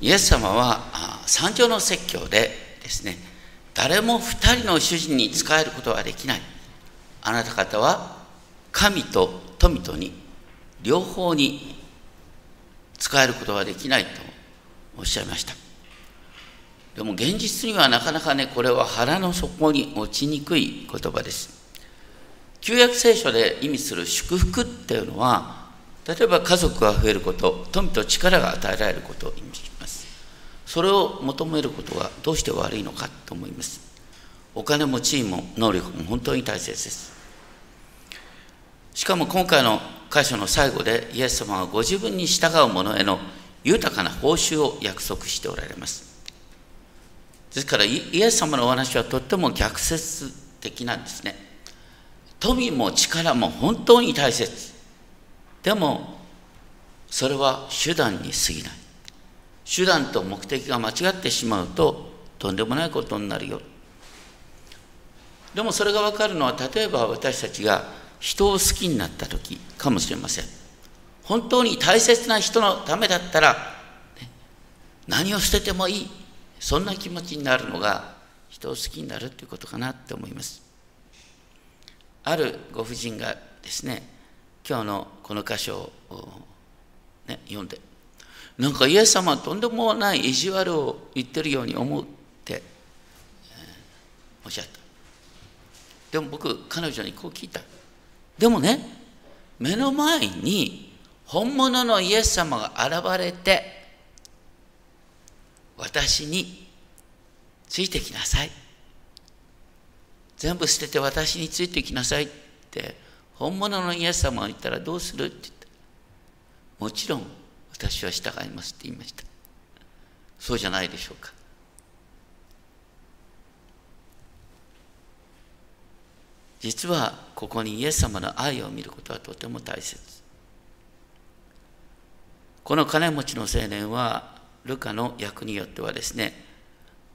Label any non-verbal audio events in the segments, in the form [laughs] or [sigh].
イエス様は三条の説教でですね誰も二人の主人に仕えることはできない。あなた方は神と富とに両方に使えることはできないとおっしゃいました。でも現実にはなかなかねこれは腹の底に落ちにくい言葉です。旧約聖書で意味する祝福っていうのは例えば家族が増えること富と力が与えられることを意味しそれを求めることはどうして悪いのかと思います。お金も地位も能力も本当に大切です。しかも今回の箇所の最後でイエス様はご自分に従う者への豊かな報酬を約束しておられます。ですからイエス様のお話はとっても逆説的なんですね。富も力も本当に大切。でもそれは手段に過ぎない。手段と目的が間違ってしまうととんでもないことになるよ。でもそれが分かるのは例えば私たちが人を好きになった時かもしれません。本当に大切な人のためだったら、ね、何を捨ててもいい。そんな気持ちになるのが人を好きになるということかなって思います。あるご婦人がですね今日のこの箇所を、ね、読んでなんかイエス様はとんでもない意地悪を言ってるように思うって、おっしゃった。でも僕彼女にこう聞いた。でもね目の前に本物のイエス様が現れて私についてきなさい。全部捨てて私についてきなさいって本物のイエス様が言ったらどうするって言った。もちろん私は従いますって言いました。そうじゃないでしょうか。実はここにイエス様の愛を見ることはとても大切。この金持ちの青年はルカの役によってはですね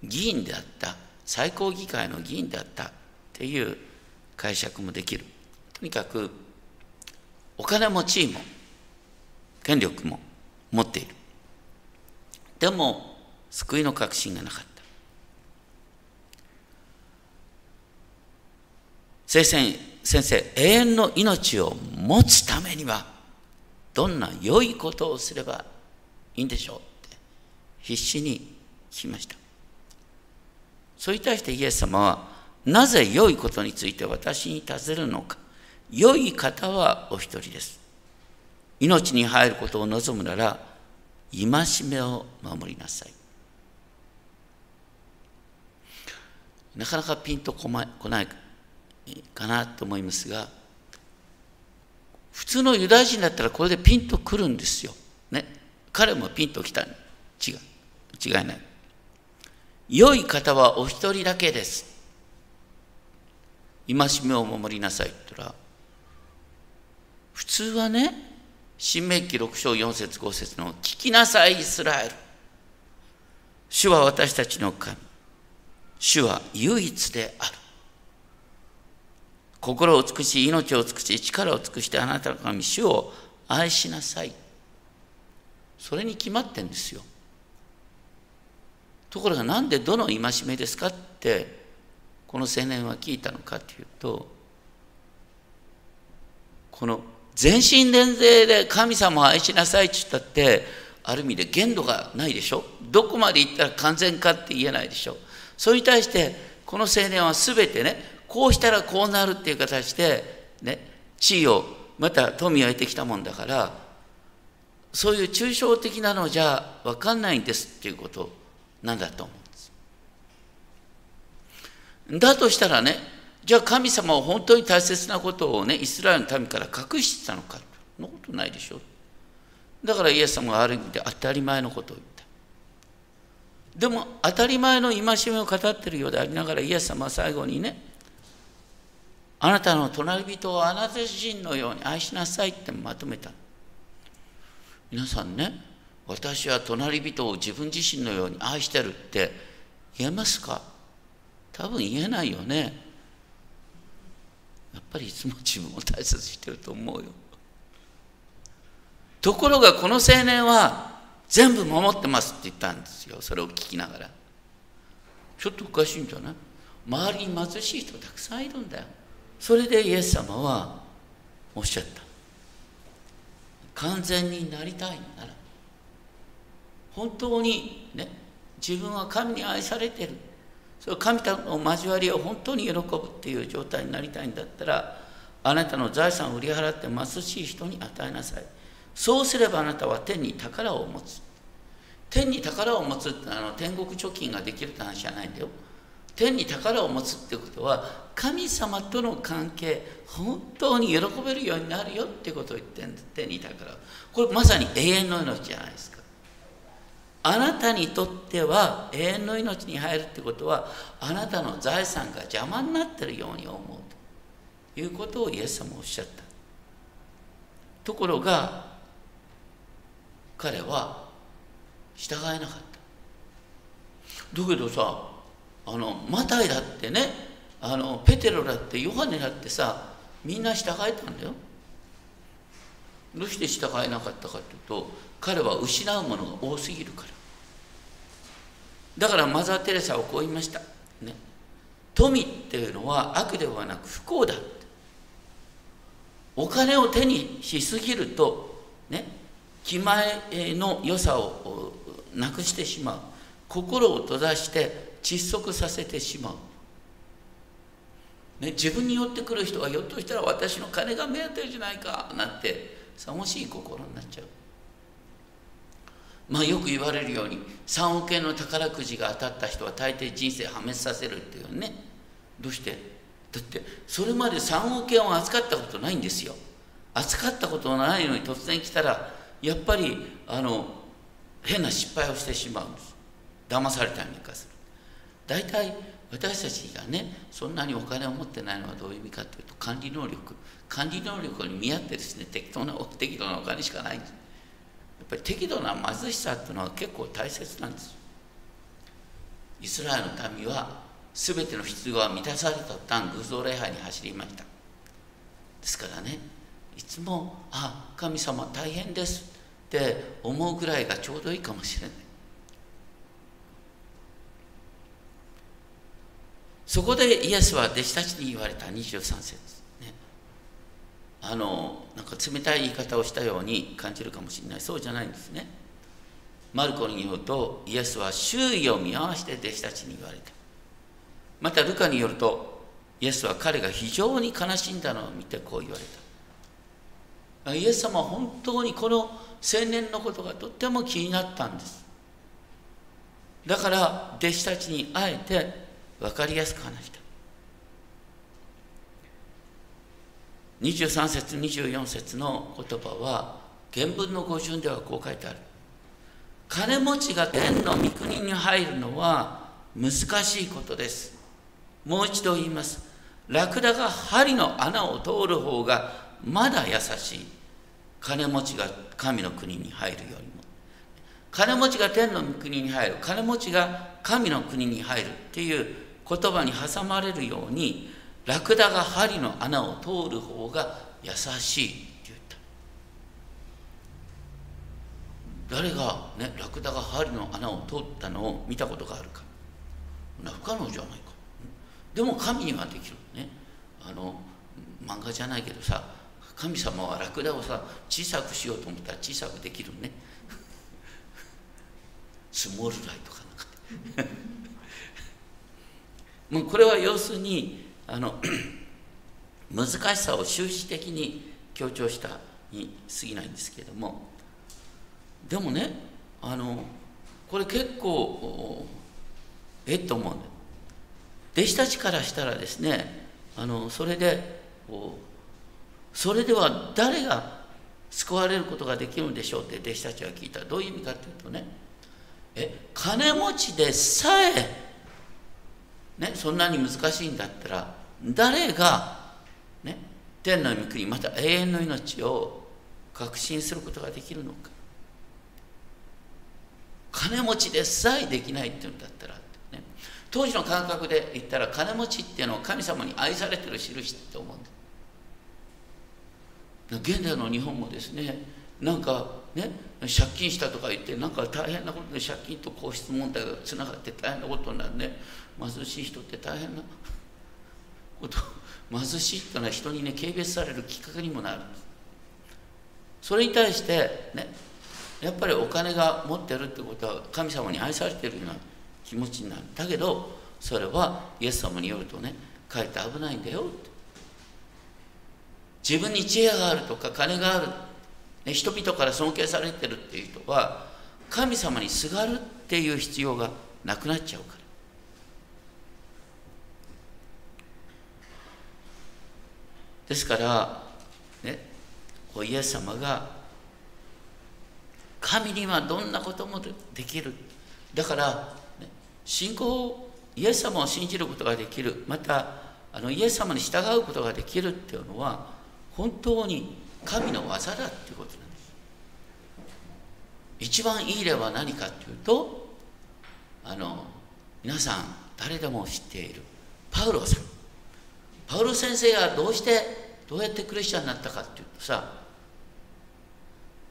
議員であった最高議会の議員であったっていう解釈もできる。とにかくお金も地位も権力も持っている。でも救いの確信がなかった。先生先生永遠の命を持つためにはどんな良いことをすればいいんでしょうって必死に聞きました。それに対してイエス様はなぜ良いことについて私に尋ねるのか。良い方はお一人です。命に入ることを望むなら戒めを守りなさいなかなかピンとこないかなと思いますが普通のユダヤ人だったらこれでピンとくるんですよ。ね。彼もピンときた違う。違いない。良い方はお一人だけです。戒めを守りなさいって言ったら普通はね新明記6章4節5節の「聞きなさいイスラエル」「主は私たちの神」「主は唯一である」心を尽くし命を尽くし力を尽くしてあなたの神主を愛しなさい。それに決まってんですよ。ところが何でどの戒めですかってこの青年は聞いたのかというとこの全身全霊で神様を愛しなさいって言ったってある意味で限度がないでしょ？どこまで行ったら完全かって言えないでしょ？それに対してこの青年は全てねこうしたらこうなるっていう形で、ね、地位をまた富を得てきたもんだからそういう抽象的なのじゃ分かんないんですっていうことなんだと思うんです。だとしたらねじゃあ神様は本当に大切なことをねイスラエルの民から隠してたのか。そんなことないでしょ。だからイエス様がある意味で当たり前のことを言った。でも当たり前の戒めを語ってるようでありながらイエス様は最後にねあなたの隣人をあなた自身のように愛しなさいってまとめた。皆さんね私は隣人を自分自身のように愛してるって言えますか？多分言えないよね。やっぱりいつも自分を大切にしてると思うよ。ところがこの青年は全部守ってますって言ったんですよ。それを聞きながら。ちょっとおかしいんじゃない？周りに貧しい人たくさんいるんだよ。それでイエス様はおっしゃった。完全になりたいなら。本当にね自分は神に愛されてる。それ神との交わりを本当に喜ぶっていう状態になりたいんだったらあなたの財産を売り払って貧しい人に与えなさい。そうすればあなたは天に宝を持つ。天に宝を持つってあの天国貯金ができるって話じゃないんだよ。天に宝を持つってことは神様との関係本当に喜べるようになるよってことを言ってるんです天に宝これまさに永遠の命じゃないですか。あなたにとっては永遠の命に入るってことはあなたの財産が邪魔になってるように思うということをイエス様おっしゃった。ところが彼は従えなかった。だけどさあのマタイだってねあのペテロだってヨハネだってさみんな従えたんだよ。どうして従えなかったかというと彼は失うものが多すぎるから。だからマザー・テレサはこう言いました、ね、富っていうのは悪ではなく不幸だお金を手にしすぎるとね。気前の良さをなくしてしまう。心を閉ざして窒息させてしまう、ね、自分に寄ってくる人はひょっとしたら私の金が目当てじゃないかなんてさもしい心になっちゃう。まあよく言われるように3億円の宝くじが当たった人は大抵人生破滅させるっていうね。どうして？だってそれまで3億円を扱ったことないんですよ。扱ったことないのに突然来たらやっぱりあの変な失敗をしてしまうんです。騙されたりなんかする。大体私たちがねそんなにお金を持ってないのはどういう意味かというと管理能力。管理能力に見合ってですね適当な適度なお金しかないんです。ぱり適度な貧しさっていうのは結構大切なんですイスラエルの民は全ての必要が満たされた途端偶像礼拝に走りました。ですからねいつも「あ神様大変です」って思うぐらいがちょうどいいかもしれない。そこでイエスは弟子たちに言われた23節、あのなんか冷たい言い方をしたように感じるかもしれない。そうじゃないんですね。マルコによるとイエスは周囲を見合わせて弟子たちに言われた。またルカによるとイエスは彼が非常に悲しんだのを見てこう言われた。イエス様は本当にこの青年のことがとっても気になったんです。だから弟子たちにあえて分かりやすく話した。23節24節の言葉は原文の語順ではこう書いてある。金持ちが天の御国に入るのは難しいことです。もう一度言います。ラクダが針の穴を通る方がまだ優しい。金持ちが神の国に入るよりも。金持ちが天の御国に入る。金持ちが神の国に入るっていう言葉に挟まれるようにラクダが針の穴を通る方が優しいって言った。誰がねラクダが針の穴を通ったのを見たことがあるか。不可能じゃないか。でも神にはできるね。あの漫画じゃないけどさ神様はラクダをさ小さくしようと思ったら小さくできるね。[laughs] スモールライトかなんかもう [laughs] これは要するにあの [clears throat] 難しさを終始的に強調したに過ぎないんですけれどもでもねあのこれ結構えっと思うんだ弟子たちからしたらですねあのそれでそれでは誰が救われることができるんでしょうって弟子たちは聞いたどういう意味かというとねえ金持ちでさえね、そんなに難しいんだったら誰が、ね、天の御国また永遠の命を確信することができるのか。金持ちでさえできないっていうんだったら、ね、当時の感覚で言ったら金持ちっていうのは神様に愛されてる印って思うんだ。現代の日本もですねなんかね借金したとか言ってなんか大変なことで借金と皇室問題がつながって大変なことになるね。貧しい人って大変なこと。貧しいっていうのは人にね軽蔑されるきっかけにもなる。それに対してねやっぱりお金が持ってるってことは神様に愛されてるような気持ちになる。だけどそれはイエス様によるとねかえって危ないんだよって。自分に知恵があるとか金がある、ね、人々から尊敬されてるっていう人は神様にすがるっていう必要がなくなっちゃうから。ですからねイエス様が神にはどんなこともできる。だから、ね、信仰イエス様を信じることができる。またあのイエス様に従うことができるっていうのは本当に神の技だっていうことなんです。一番いい例は何かっていうとあの皆さん誰でも知っている。パウロさん。パウロ先生がどうしてどうやってクリスチャンになったかっていうとさ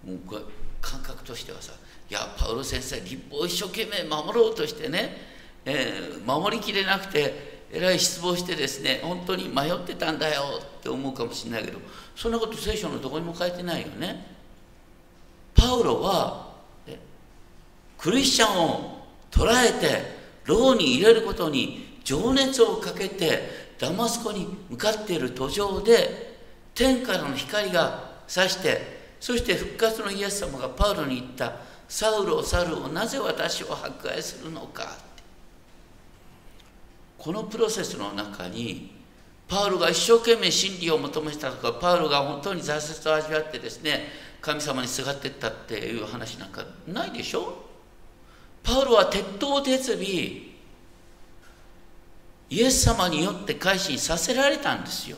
もうこれ感覚としてはさいやパウロ先生立法を一生懸命守ろうとしてね、えー、守りきれなくてえらい失望してですね本当に迷ってたんだよって思うかもしれないけどそんなこと聖書のどこにも書いてないよね。パウロは、クリスチャンを捉えて牢に入れることに情熱をかけてダマスコに向かっている途上で天からの光が差してそして復活のイエス様がパウロに言った「サウルをサルをなぜ私を迫害するのか」このプロセスの中にパウロが一生懸命真理を求めたとかパウロが本当に挫折を味わってですね神様にすがっていったっていう話なんかないでしょ？パウロは鉄頭鉄尾イエス様によって改心させられたんですよ。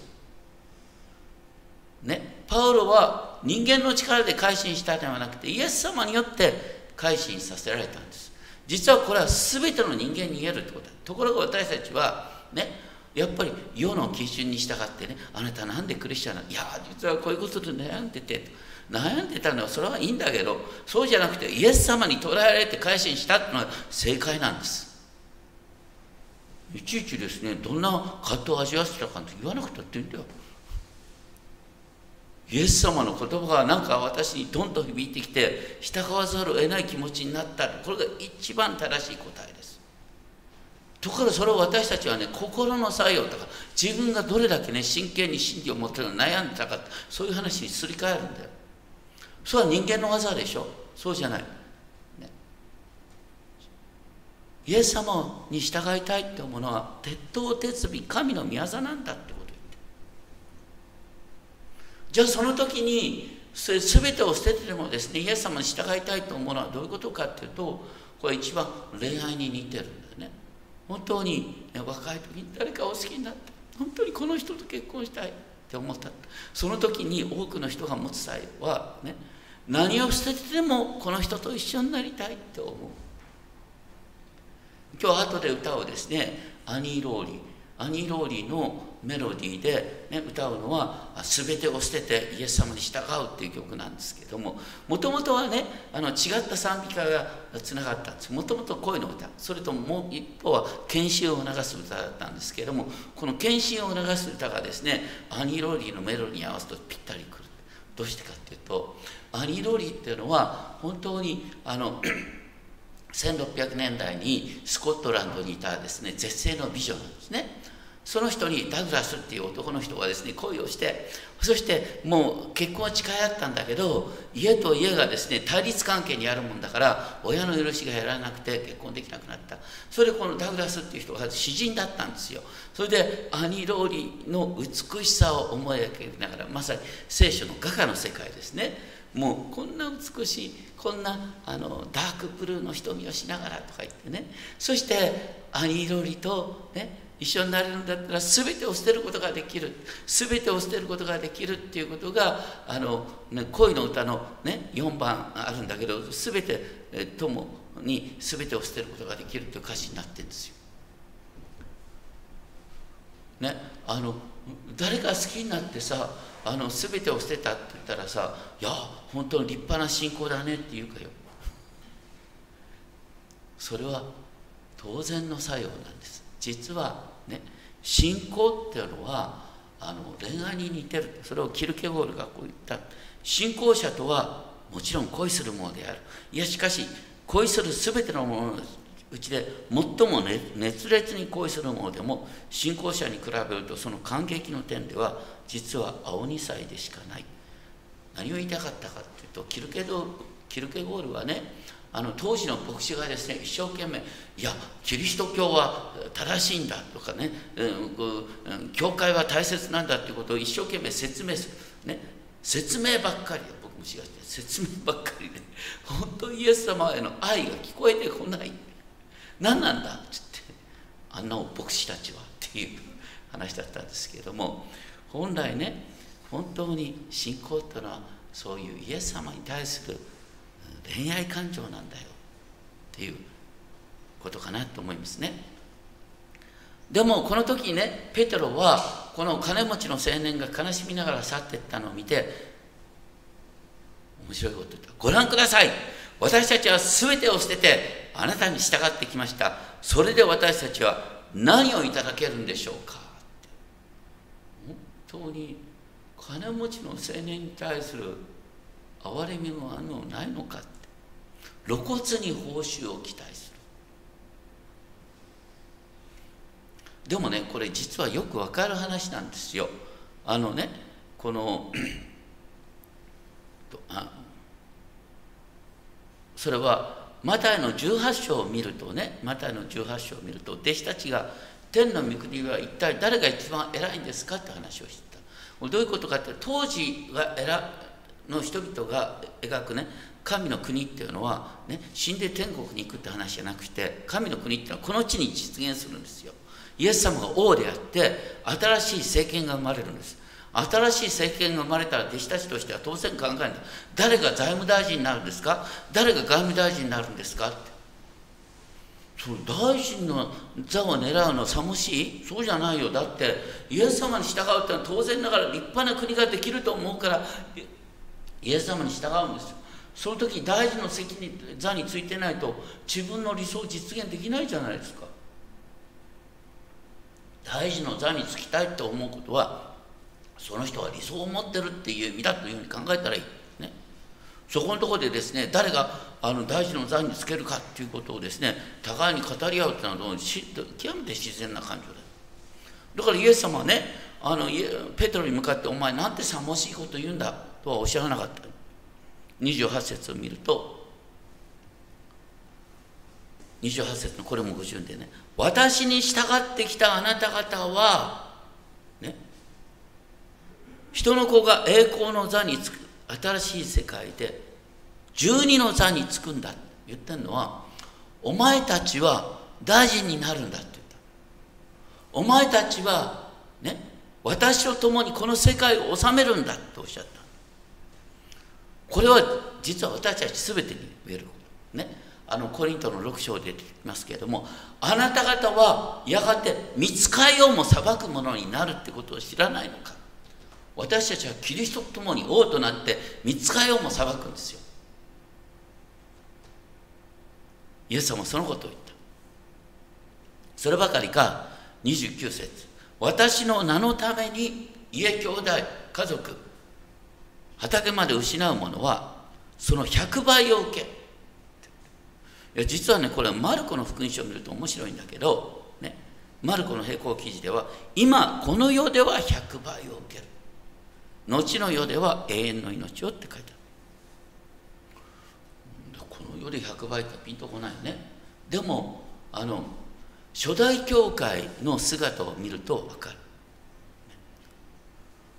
ね、パウロは人間の力で改心したではなくてイエス様によって改心させられたんです。実はこれは全ての人間に言えるってこと。だところが私たちはね。やっぱり世の基準に従ってねあなたなんでクリスチャンなの？いや実はこういうことで悩んでて。悩んでたのはそれはいいんだけどそうじゃなくてイエス様に捉えられて改心したっていうのは正解なんです。いちいちですねどんな葛藤を味わわせたかって言わなくたっていいんだよ。イエス様の言葉がなんか私にどんどん響いてきて従わざるを得ない気持ちになった。これが一番正しい答えです。ところがそれを私たちはね心の作用とか自分がどれだけね真剣に真理を持ってるの悩んでたかそういう話にすり替えるんだよ。それは人間の技でしょ。そうじゃない、ね、イエス様に従いたいって思うのは鉄頭鉄尾神の御業なんだってじゃあその時にそれ全てを捨ててでもですねイエス様に従いたいと思うのはどういうことかっていうとこれ一番恋愛に似てるんだよね。本当に、ね、若い時に誰かを好きになって本当にこの人と結婚したいって思ったその時に多くの人が持つ際はね何を捨ててでもこの人と一緒になりたいって思う。今日後で歌をですねアニー・ローリー。アニー・ローリーのメロディーで、ね、歌うのは「全てを捨ててイエス様に従う」っていう曲なんですけどももともとはねあの違った賛美歌がつながったんです。もともと恋の歌それとももう一方は献身を促す歌だったんですけどもこの献身を促す歌がですねアニー・ローリーのメロディーに合わすとぴったりくる。どうしてかっていうとアニー・ローリーっていうのは本当にあの1600年代にスコットランドにいたですね絶世の美女なんですね。その人にダグラスっていう男の人がですね恋をしてそしてもう結婚は誓い合ったんだけど家と家がですね対立関係にあるもんだから親の許しが得らなくて結婚できなくなった。それでこのダグラスっていう人が詩人だったんですよ。それでアニローリの美しさを思い描きながらまさに聖書の画家の世界ですね。もうこんな美しいこんなあのダークブルーの瞳をしながらとか言ってねそしてアニローリとね一緒になれるんだったら全てを捨てることができる全てを捨てることができるっていうことがあの、ね、恋の歌の、ね、4番あるんだけど全てともに全てを捨てることができるっていう歌詞になってるんですよ。ね、あの誰か好きになってさあの全てを捨てたって言ったらさ「いや本当に立派な信仰だね」って言うかよ。それは当然の作用なんです。実はね信仰っていうのはあの恋愛に似てる。それをキルケゴールがこう言った。信仰者とはもちろん恋するものである。いやしかし恋する全てのものうちで最も、熱烈に恋するものでも信仰者に比べるとその感激の点では実は青二歳でしかない。何を言いたかったかっていうとキルケドキルケゴールはねあの当時の牧師がですね一生懸命いやキリスト教は正しいんだとかね、うん、教会は大切なんだっていうことを一生懸命説明する、ね、説明ばっかり僕も違って。説明ばっかりで、本当イエス様への愛が聞こえてこない。何なんだっつってあんな牧師たちはっていう話だったんですけれども本来ね本当に信仰っていうのはそういうイエス様に対する恋愛感情なんだよ。っていうことかなと思いますね。でもこの時にねペテロはこの金持ちの青年が悲しみながら去っていったのを見て面白いこと言った。ご覧ください。私たちは全てを捨ててあなたに従ってきました。それで私たちは何をいただけるんでしょうか。当に金持ちの青年に対する憐れみもあるのないのかって露骨に報酬を期待する。でもねこれ実はよくわかる話なんですよ。あのねこのあそれはマタイの18章を見るとねマタイの18章を見ると弟子たちが天の御国は一体誰が一番偉いんですかって話をしてた。どういうことかって当時がの人々が描くね神の国っていうのは、ね、死んで天国に行くって話じゃなくて神の国っていうのはこの地に実現するんですよ。イエス様が王であって新しい政権が生まれるんです。新しい政権が生まれたら弟子たちとしては当然考える誰が財務大臣になるんですか？誰が外務大臣になるんですか？って。そう大臣の座を狙うのさもしい？そうじゃないよ。だってイエス様に従うってのは当然ながら立派な国ができると思うからイエス様に従うんですよ。その時大臣の席に座についてないと自分の理想を実現できないじゃないですか。大臣の座につきたいと思うことはその人は理想を持ってるっていう意味だというふうに考えたらいい、ね、そこのとこでですね誰があの大臣の座につけるかっていうことをですね互いに語り合うっていうのは極めて自然な感情だ。だからイエス様はねあのペトロに向かって「お前なんてさもしいこと言うんだ」とはおっしゃらなかった。28節を見ると28節のこれも五順でね「私に従ってきたあなた方は」ね人の子が栄光の座につく新しい世界で十二の座につくんだって言ってるのはお前たちは大臣になるんだって言った。お前たちはね私と共にこの世界を治めるんだっておっしゃった。これは実は私たち全てに言えること。ね。あのコリントの6章で出てきますけれどもあなた方はやがて見つかりをも裁くものになるってことを知らないのか。私たちはキリストと共に王となって見つかりをも裁くんですよ。イエス様もそのことを言った。そればかりか29節。私の名のために家兄弟家族畑まで失うものはその100倍を受け。いや実はねこれはマルコの福音書を見ると面白いんだけど、ね、マルコの並行記事では今この世では100倍を受ける。後の世では永遠の命をって書いてある。この世で100倍ってピンとこないね。でもあの初代教会の姿を見ると分かる。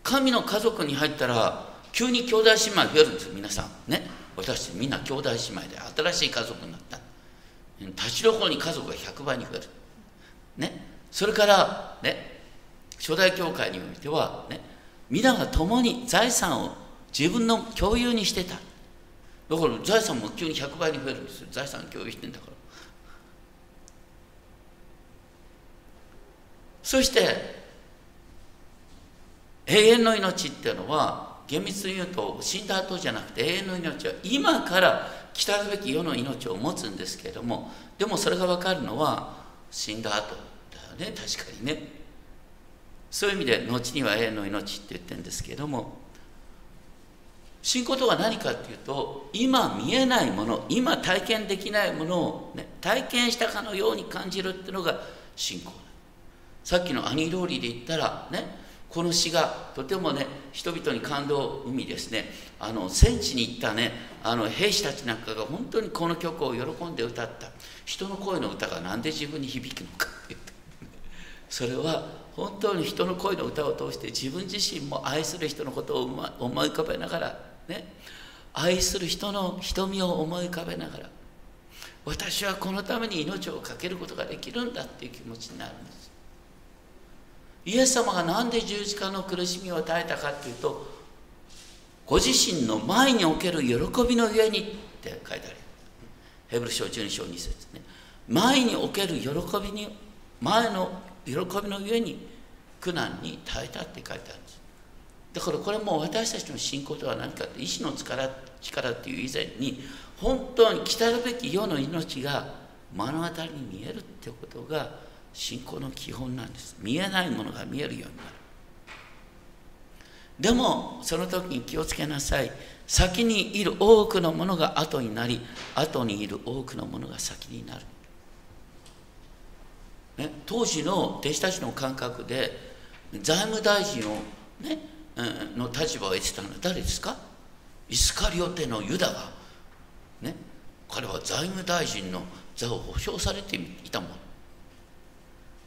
神の家族に入ったら急に兄弟姉妹増えるんですよ皆さん。ね。私みんな兄弟姉妹で新しい家族になった。立ちどころに家族が100倍に増える。ね。それからね初代教会においてはね皆が共に財産を自分の共有にしてた。だから財産も急に100倍に増えるんですよ。財産共有してんだから。そして永遠の命っていうのは厳密に言うと死んだ後じゃなくて永遠の命は今から来たるべき世の命を持つんですけれどもでもそれが分かるのは死んだ後だよね。確かにね。そういう意味で後には永遠の命って言ってるんですけれども信仰とは何かっていうと今見えないもの今体験できないものを、ね、体験したかのように感じるっていうのが信仰。さっきの兄料理で言ったらねこの詩がとてもね人々に感動を生みですね。あの戦地に行ったねあの兵士たちなんかが本当にこの曲を喜んで歌った。人の声の歌が何で自分に響くのかって。言ってそれは本当に人の声の歌を通して自分自身も愛する人のことを思い浮かべながらね。愛する人の瞳を思い浮かべながら私はこのために命を懸けることができるんだっていう気持ちになるんです。イエス様が何で十字架の苦しみを耐えたかっていうとご自身の前における喜びのゆえにって書いてある。ヘブル書12章2節ね。前における喜びに前の喜びのゆえに苦難に耐えたって書いてあるんです。だからこれも私たちの信仰とは何かって意志の力力っていう以前に本当に来たるべき世の命が目の当たりに見えるってことが信仰の基本なんです。見えないものが見えるようになる。でもその時に気をつけなさい。先にいる多くのものが後になり後にいる多くのものが先になる、ね、当時の弟子たちの感覚で財務大臣をねの立場を得てたのは誰ですか？イスカリオテのユダが、ね、彼は財務大臣の座を保証されていたもん。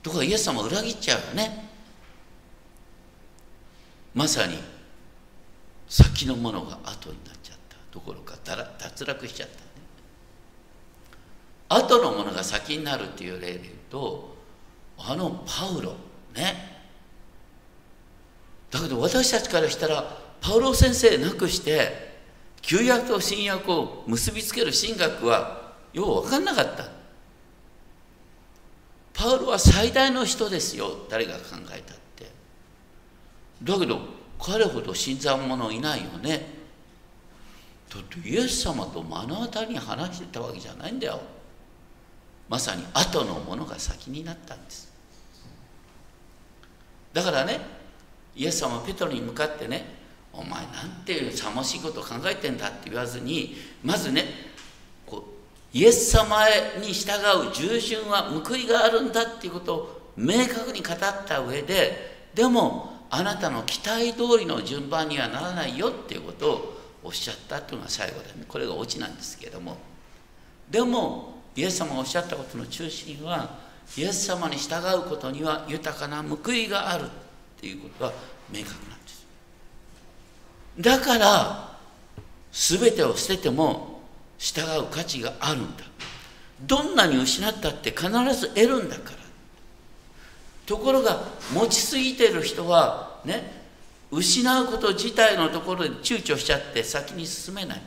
ところがイエス様を裏切っちゃうよね。まさに先のものが後になっちゃった。ところか脱落しちゃったね。後のものが先になるっていう例で言うとあのパウロね。だけど私たちからしたらパウロ先生なくして旧約と新約を結びつける神学はよう分かんなかった。パウロは最大の人ですよ誰が考えたって。だけど彼ほど新参者いないよね。だってイエス様と目の当たりに話してたわけじゃないんだよ。まさに後のものが先になったんです。だからねイエス様はペトロに向かってねお前なんていうさもしいことを考えてんだって言わずにまずねこうイエス様に従う従順は報いがあるんだっていうことを明確に語った上ででもあなたの期待通りの順番にはならないよっていうことをおっしゃったっていうのが最後でねこれがオチなんですけども。でもイエス様がおっしゃったことの中心はイエス様に従うことには豊かな報いがある。っていうことは明確なんです。だから全てを捨てても従う価値があるんだ。どんなに失ったって必ず得るんだから。ところが持ちすぎてる人はね失うこと自体のところで躊躇しちゃって先に進めない。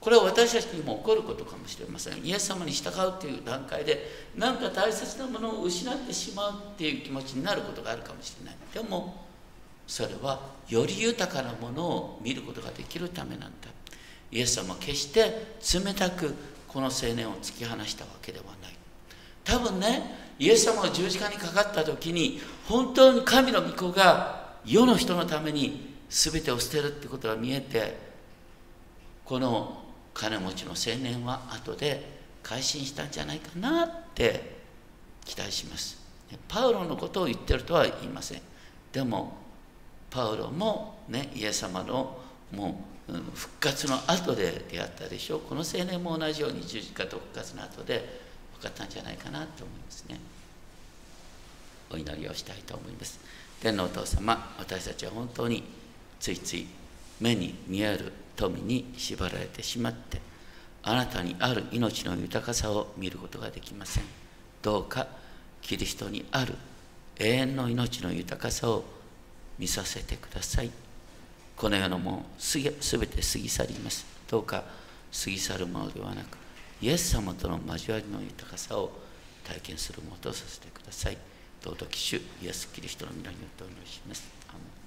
これは私たちにも起こることかもしれません。イエス様に従うという段階で何か大切なものを失ってしまうっていう気持ちになることがあるかもしれない。でもそれはより豊かなものを見ることができるためなんだ。イエス様は決して冷たくこの青年を突き放したわけではない。多分ねイエス様が十字架にかかった時に本当に神の御子が世の人のために全てを捨てるってことが見えてこの金持ちの青年は後で改心したんじゃないかなって期待します。パウロのことを言ってるとは言いません。でもパウロもねイエス様のもう復活の後で出会ったでしょう。この青年も同じように十字架と復活の後で分かったんじゃないかなと思いますね。お祈りをしたいと思います。天皇お父様私たちは本当についつい目に見える富に縛られてしまってあなたにある命の豊かさを見ることができません。どうかキリストにある永遠の命の豊かさを見させてください。この世のもすべて過ぎ去ります。どうか過ぎ去るものではなくイエス様との交わりの豊かさを体験するものとさせてください。尊き主イエス・キリストの皆によってお祈りします。